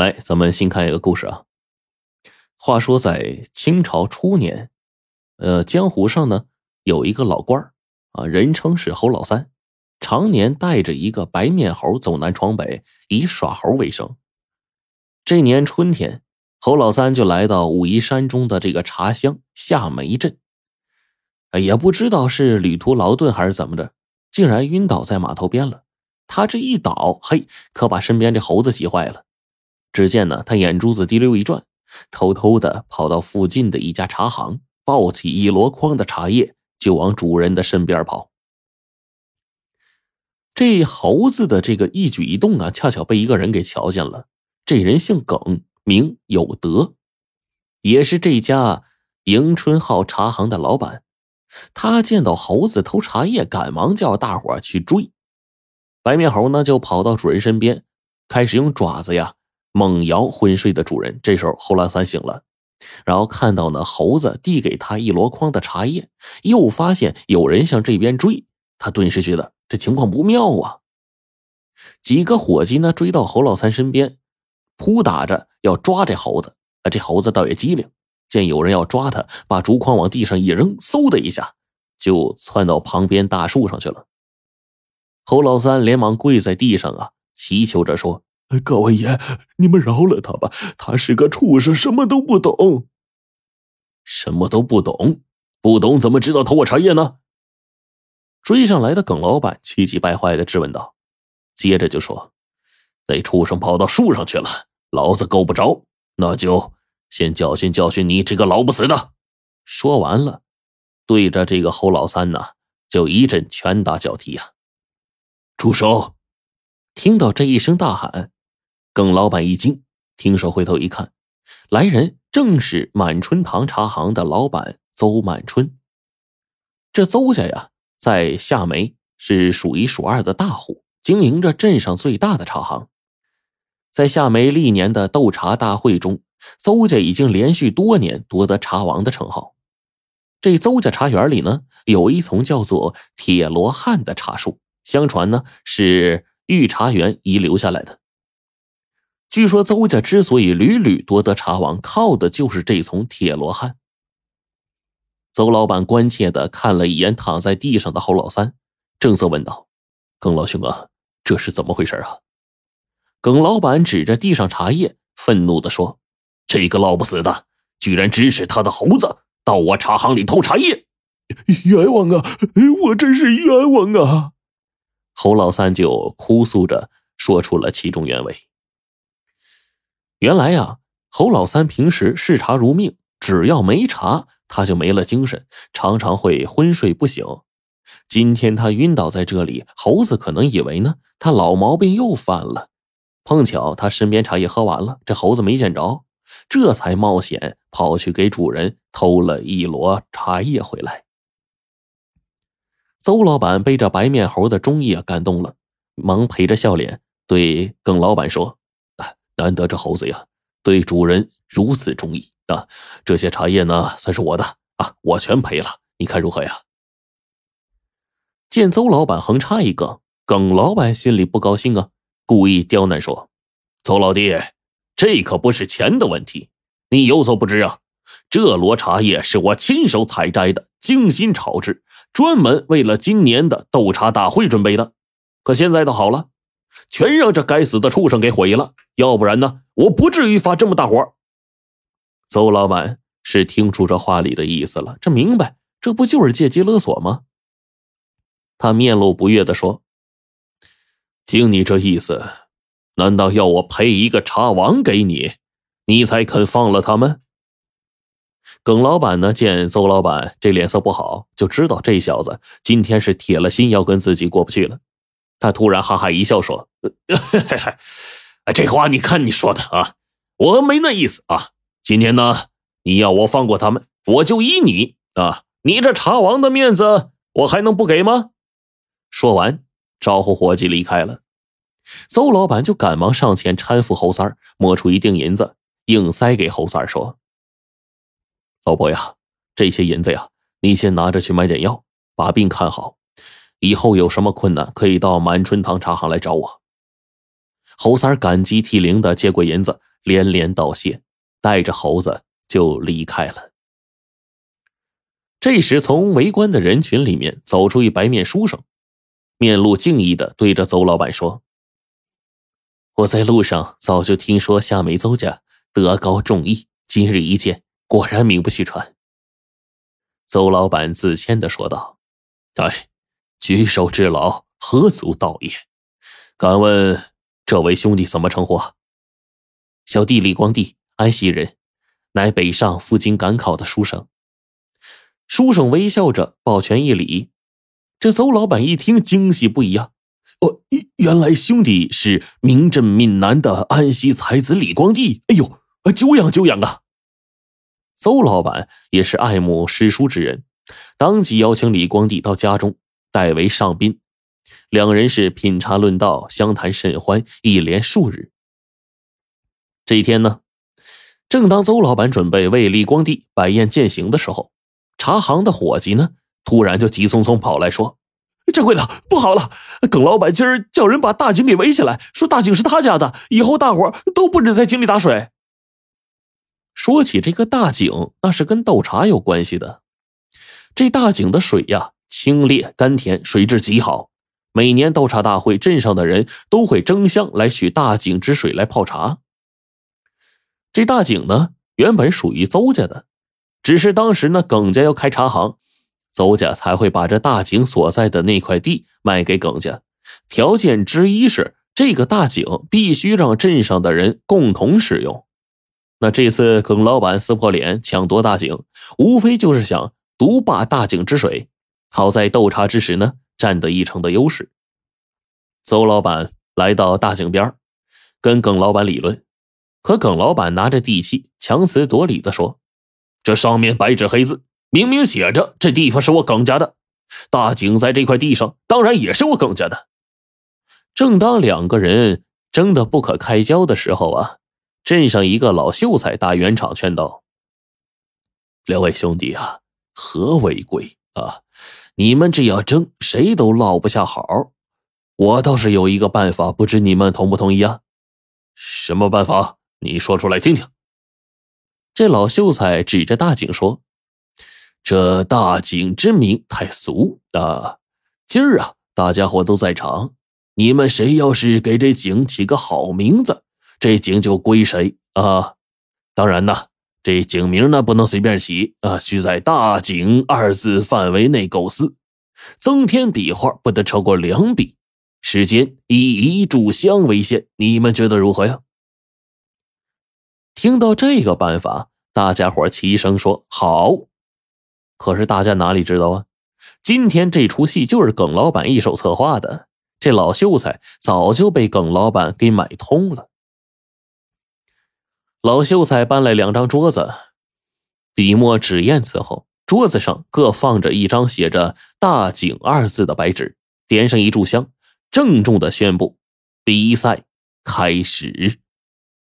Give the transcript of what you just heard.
来，咱们新看一个故事啊。话说在清朝初年，呃，江湖上呢有一个老官啊，人称是侯老三，常年带着一个白面猴走南闯北，以耍猴为生。这年春天，侯老三就来到武夷山中的这个茶乡夏梅镇，也不知道是旅途劳顿还是怎么着，竟然晕倒在码头边了。他这一倒，嘿，可把身边这猴子急坏了。只见呢，他眼珠子滴溜一转，偷偷的跑到附近的一家茶行，抱起一箩筐的茶叶，就往主人的身边跑。这猴子的这个一举一动啊，恰巧被一个人给瞧见了。这人姓耿，名有德，也是这家迎春号茶行的老板。他见到猴子偷茶叶，赶忙叫大伙去追。白面猴呢，就跑到主人身边，开始用爪子呀猛摇昏睡的主人。这时候，侯老三醒了，然后看到呢猴子递给他一箩筐的茶叶，又发现有人向这边追，他顿时觉得这情况不妙啊。几个伙计呢追到侯老三身边，扑打着要抓这猴子。啊，这猴子倒也机灵，见有人要抓他，把竹筐往地上一扔，嗖的一下就窜到旁边大树上去了。侯老三连忙跪在地上啊，祈求着说：“各位爷，你们饶了他吧，他是个畜生，什么都不懂。什么都不懂，不懂怎么知道偷我茶叶呢？”追上来的耿老板气急败坏的质问道，接着就说：“那畜生跑到树上去了，老子够不着，那就先教训教训你这个老不死的。”说完了，对着这个侯老三呢，就一阵拳打脚踢呀。住手！听到这一声大喊，耿老板一惊，听说回头一看，来人正是满春堂茶行的老板邹满春。这邹家呀，在夏梅是数一数二的大户，经营着镇上最大的茶行。在夏梅历年的斗茶大会中，邹家已经连续多年夺得茶王的称号。这邹家茶园里呢，有一丛叫做铁罗汉的茶树。相传呢是御茶园遗留下来的。据说邹家之所以屡屡夺得茶王，靠的就是这丛铁罗汉。邹老板关切的看了一眼躺在地上的侯老三，正色问道：“耿老兄啊，这是怎么回事啊？”耿老板指着地上茶叶，愤怒的说：“这个老不死的，居然指使他的猴子到我茶行里偷茶叶，冤枉啊！我真是冤枉啊！”侯老三就哭诉着说出了其中原委。原来呀，侯老三平时视茶如命，只要没茶，他就没了精神，常常会昏睡不醒。今天他晕倒在这里，猴子可能以为呢，他老毛病又犯了。碰巧他身边茶叶喝完了，这猴子没见着，这才冒险跑去给主人偷了一箩茶叶回来。邹老板被这白面猴的忠义感动了，忙陪着笑脸对耿老板说：“，难得这猴子呀对主人如此忠义啊，这些茶叶呢算是我的啊，我全赔了，你看如何呀？”见邹老板横插一个，耿老板心里不高兴啊，故意刁难说：“邹老弟，这可不是钱的问题，你有所不知啊，这箩茶叶是我亲手采摘的，精心炒制。”专门为了今年的斗茶大会准备的，可现在倒好了，全让这该死的畜生给毁了。要不然呢，我不至于发这么大火。邹老板是听出这话里的意思了，这明白，这不就是借机勒索吗？他面露不悦的说：“听你这意思，难道要我赔一个茶王给你，你才肯放了他们？”耿老板呢，见邹老板这脸色不好，就知道这小子今天是铁了心要跟自己过不去了。他突然哈哈一笑说：“这话你看你说的啊，我没那意思啊。今天呢，你要我放过他们，我就依你啊。你这茶王的面子，我还能不给吗？”说完，招呼伙计离开了。邹老板就赶忙上前搀扶侯三，摸出一锭银子，硬塞给侯三说。老伯呀，这些银子呀，你先拿着去买点药，把病看好。以后有什么困难，可以到满春堂茶行来找我。猴三感激涕零的接过银子，连连道谢，带着猴子就离开了。这时，从围观的人群里面走出一白面书生，面露敬意的对着邹老板说：“我在路上早就听说夏梅邹家德高重义，今日一见，果然名不虚传。”邹老板自谦的说道：“哎，举手之劳，何足道也。敢问这位兄弟怎么称呼？”小弟李光地，安溪人，乃北上赴京赶考的书生。书生微笑着抱拳一礼，这邹老板一听惊喜不已啊！哦，原来兄弟是名震闽南的安溪才子李光地。哎呦，久仰久仰啊！邹老板也是爱慕诗书之人，当即邀请李光地到家中代为上宾，两人是品茶论道，相谈甚欢，一连数日。这一天呢，正当邹老板准备为李光地摆宴饯行的时候。茶行的伙计呢，突然就急匆匆跑来说：“掌柜的，不好了！耿老板今儿叫人把大井给围起来，说大井是他家的，以后大伙都不准在井里打水。”说起这个大井，那是跟斗茶有关系的。这大井的水呀，清冽甘甜，水质极好。每年斗茶大会，镇上的人都会争相来取大井之水来泡茶。这大井呢，原本属于邹家的。只是当时呢，耿家要开茶行，邹家才会把这大井所在的那块地卖给耿家。条件之一是，这个大井必须让镇上的人共同使用。那这次耿老板撕破脸抢夺大井，无非就是想独霸大井之水，好在斗茶之时呢占得一成的优势。邹老板来到大井边跟耿老板理论，可耿老板拿着地契，强词夺理的说。这上面白纸黑字，明明写着这地方是我耿家的，大井在这块地上，当然也是我耿家的。正当两个人争得不可开交的时候啊，镇上一个老秀才打圆场劝道：“两位兄弟啊，和为贵啊！你们这样争，谁都落不下好。我倒是有一个办法，不知你们同不同意啊？什么办法？你说出来听听。”这老秀才指着大井说：“这大井之名太俗啊！今儿啊，大家伙都在场，你们谁要是给这井起个好名字，这井就归谁啊！当然呢，这井名呢不能随便起啊，需在‘大井’二字范围内构思，增添笔画不得超过两笔，时间以一炷香为限。你们觉得如何呀？”听到这个办法。大家伙齐声说好，可是大家哪里知道啊？今天这出戏就是耿老板一手策划的，这老秀才早就被耿老板给买通了。老秀才搬来两张桌子，笔墨纸砚伺候，桌子上各放着一张写着“大景”二字的白纸，点上一炷香，郑重的宣布：比赛开始。